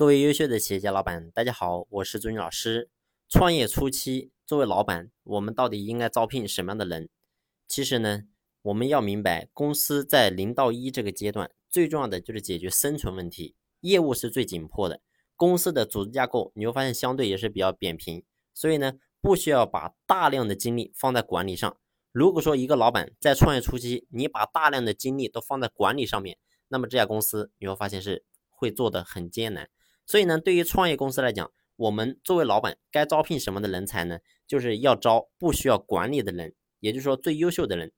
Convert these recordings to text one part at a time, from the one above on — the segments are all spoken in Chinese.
各位优秀的企业家老板，大家好，我是朱军老师。创业初期，作为老板，我们到底应该招聘什么样的人？其实呢，我们要明白，公司在零到一这个阶段，最重要的就是解决生存问题，业务是最紧迫的。公司的组织架构，你会发现相对也是比较扁平，所以呢，不需要把大量的精力放在管理上。如果说一个老板在创业初期，你把大量的精力都放在管理上面，那么这家公司你会发现是会做的很艰难。所以呢，对于创业公司来讲，我们作为老板该招聘什么的人才呢？就是要招不需要管理的人，也就是说最优秀的人。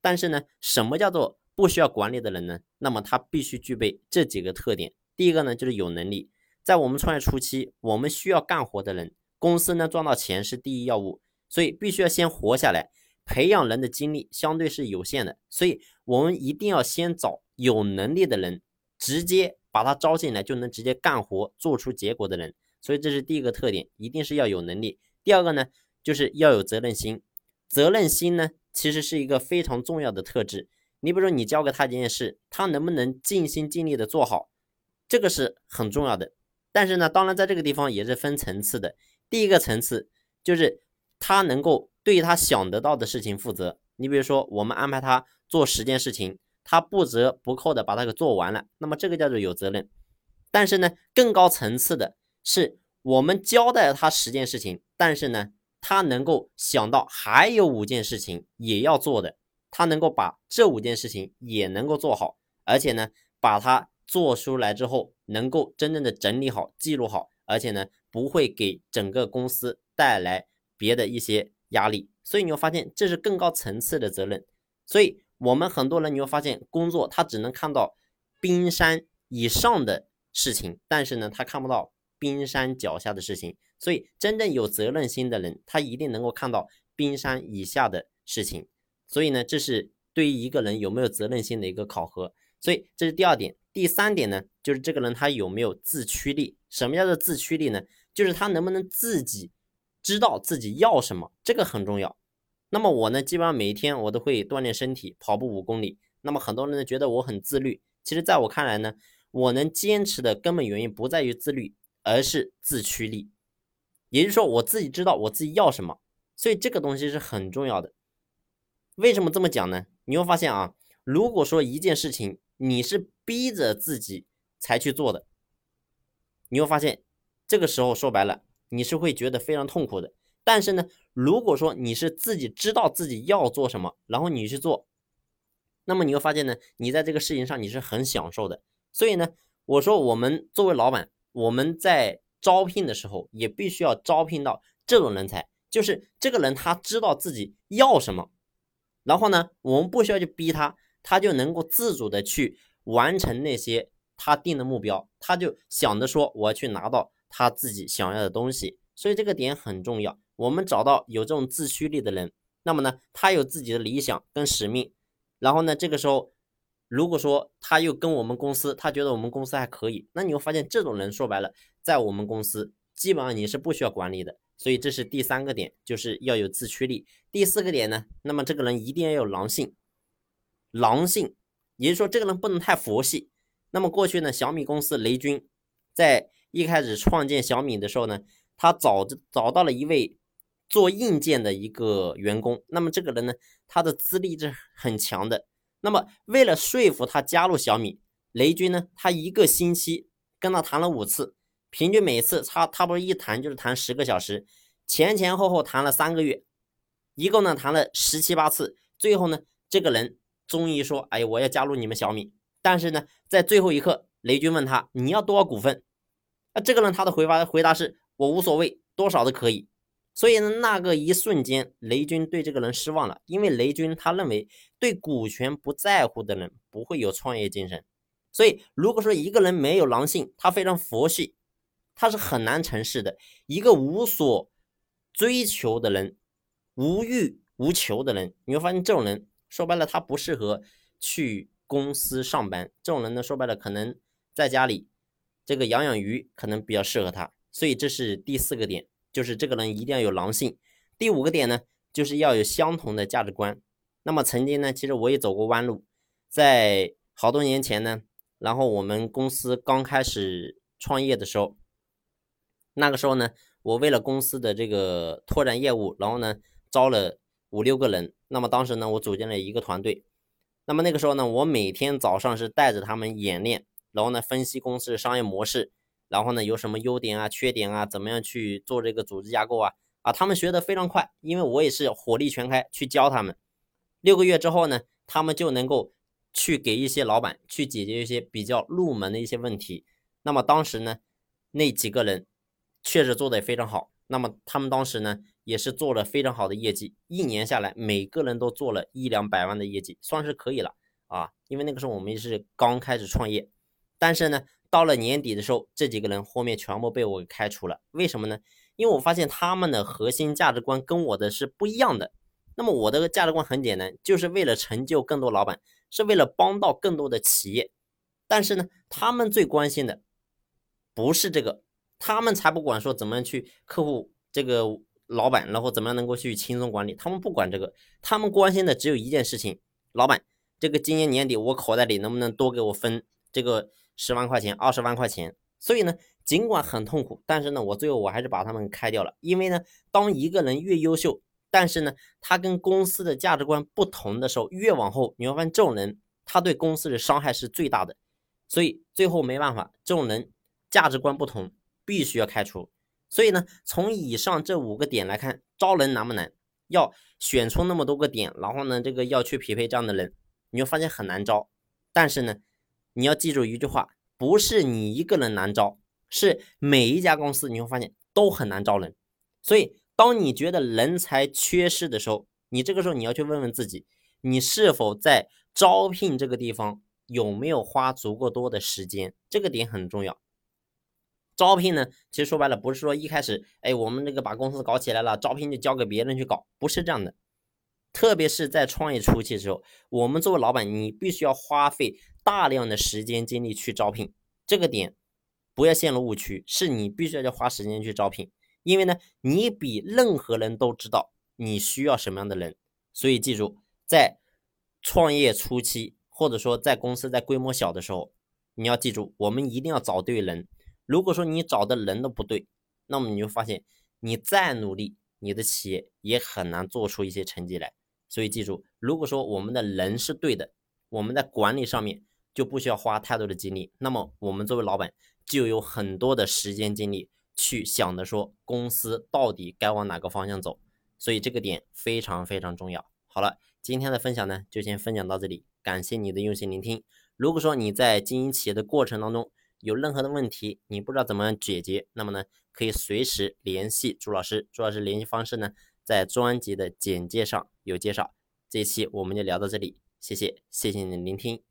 但是呢，什么叫做不需要管理的人呢？那么他必须具备这几个特点。第一个呢，就是有能力。在我们创业初期，我们需要干活的人，公司呢赚到钱是第一要务，所以必须要先活下来。培养人的精力相对是有限的，所以我们一定要先找有能力的人，直接。把他招进来就能直接干活、做出结果的人，所以这是第一个特点，一定是要有能力。第二个呢，就是要有责任心。责任心呢，其实是一个非常重要的特质。你比如说，你交给他一件事，他能不能尽心尽力的做好，这个是很重要的。但是呢，当然在这个地方也是分层次的。第一个层次就是他能够对他想得到的事情负责。你比如说，我们安排他做十件事情。他不折不扣的把它给做完了，那么这个叫做有责任。但是呢，更高层次的是我们交代了他十件事情，但是呢，他能够想到还有五件事情也要做的，他能够把这五件事情也能够做好，而且呢，把它做出来之后，能够真正的整理好、记录好，而且呢，不会给整个公司带来别的一些压力。所以你会发现，这是更高层次的责任。所以。我们很多人你会发现，工作他只能看到冰山以上的事情，但是呢，他看不到冰山脚下的事情。所以，真正有责任心的人，他一定能够看到冰山以下的事情。所以呢，这是对于一个人有没有责任心的一个考核。所以，这是第二点。第三点呢，就是这个人他有没有自驱力？什么叫做自驱力呢？就是他能不能自己知道自己要什么，这个很重要。那么我呢，基本上每一天我都会锻炼身体，跑步五公里。那么很多人呢觉得我很自律，其实在我看来呢，我能坚持的根本原因不在于自律，而是自驱力。也就是说，我自己知道我自己要什么，所以这个东西是很重要的。为什么这么讲呢？你会发现啊，如果说一件事情你是逼着自己才去做的，你会发现这个时候说白了，你是会觉得非常痛苦的。但是呢，如果说你是自己知道自己要做什么，然后你去做，那么你会发现呢，你在这个事情上你是很享受的。所以呢，我说我们作为老板，我们在招聘的时候也必须要招聘到这种人才，就是这个人他知道自己要什么，然后呢，我们不需要去逼他，他就能够自主的去完成那些他定的目标，他就想着说我要去拿到他自己想要的东西，所以这个点很重要。我们找到有这种自驱力的人，那么呢，他有自己的理想跟使命，然后呢，这个时候，如果说他又跟我们公司，他觉得我们公司还可以，那你会发现这种人说白了，在我们公司基本上你是不需要管理的。所以这是第三个点，就是要有自驱力。第四个点呢，那么这个人一定要有狼性，狼性，也就是说这个人不能太佛系。那么过去呢，小米公司雷军在一开始创建小米的时候呢，他找找到了一位。做硬件的一个员工，那么这个人呢，他的资历是很强的。那么为了说服他加入小米，雷军呢，他一个星期跟他谈了五次，平均每次他他不是一谈就是谈十个小时，前前后后谈了三个月，一共呢谈了十七八次。最后呢，这个人终于说：“哎，我要加入你们小米。”但是呢，在最后一刻，雷军问他：“你要多少股份？”啊，这个人他的回答回答是：“我无所谓，多少都可以。”所以呢，那个一瞬间，雷军对这个人失望了，因为雷军他认为对股权不在乎的人不会有创业精神。所以，如果说一个人没有狼性，他非常佛系，他是很难成事的。一个无所追求的人，无欲无求的人，你会发现这种人说白了，他不适合去公司上班。这种人呢，说白了，可能在家里这个养养鱼可能比较适合他。所以，这是第四个点。就是这个人一定要有狼性。第五个点呢，就是要有相同的价值观。那么曾经呢，其实我也走过弯路，在好多年前呢，然后我们公司刚开始创业的时候，那个时候呢，我为了公司的这个拓展业务，然后呢招了五六个人。那么当时呢，我组建了一个团队。那么那个时候呢，我每天早上是带着他们演练，然后呢分析公司的商业模式，然后呢有什么优点啊、缺点啊，怎么样去做这个组织架构啊啊，他们学的非常快，因为我也是火力全开去教他们。六个月之后呢，他们就能够去给一些老板去解决一些比较入门的一些问题。那么当时呢，那几个人确实做的也非常好。那么他们当时呢，也是做了非常好的业绩，一年下来每个人都做了一两百万的业绩，算是可以了啊。因为那个时候我们是刚开始创业，但是呢，到了年底的时候，这几个人后面全部被我给开除了。为什么呢？因为我发现他们的核心价值观跟我的是不一样的。那么我的价值观很简单，就是为了成就更多老板，是为了帮到更多的企业。但是呢，他们最关心的不是这个，他们才不管说怎么样去客户这个老板，然后怎么样能够去轻松管理，他们不管这个，他们关心的只有一件事情：老板，这个今年年底我口袋里能不能多给我分这个十万块钱、二十万块钱？所以呢，尽管很痛苦，但是呢，我最后我还是把他们开掉了，因为呢，当一个人越优秀。但是呢，他跟公司的价值观不同的时候，越往后你会发现这种人他对公司的伤害是最大的，所以最后没办法，这种人价值观不同，必须要开除。所以呢，从以上这五个点来看，招人难不难？要选出那么多个点，然后呢，这个要去匹配这样的人，你会发现很难招。但是呢，你要记住一句话，不是你一个人难招，是每一家公司你会发现都很难招人。所以。当你觉得人才缺失的时候，你这个时候你要去问问自己，你是否在招聘这个地方有没有花足够多的时间？这个点很重要。招聘呢，其实说白了不是说一开始，哎，我们这个把公司搞起来了，招聘就交给别人去搞，不是这样的。特别是在创业初期的时候，我们作为老板，你必须要花费大量的时间精力去招聘。这个点不要陷入误区，是你必须要去花时间去招聘。因为呢，你比任何人都知道你需要什么样的人，所以记住，在创业初期，或者说在公司在规模小的时候，你要记住，我们一定要找对人。如果说你找的人都不对，那么你就发现你再努力，你的企业也很难做出一些成绩来。所以记住，如果说我们的人是对的，我们在管理上面就不需要花太多的精力，那么我们作为老板就有很多的时间精力。去想的说公司到底该往哪个方向走，所以这个点非常非常重要。好了，今天的分享呢就先分享到这里，感谢你的用心聆听。如果说你在经营企业的过程当中有任何的问题，你不知道怎么解决，那么呢可以随时联系朱老师，朱老师联系方式呢在专辑的简介上有介绍。这一期我们就聊到这里，谢谢，谢谢你的聆听。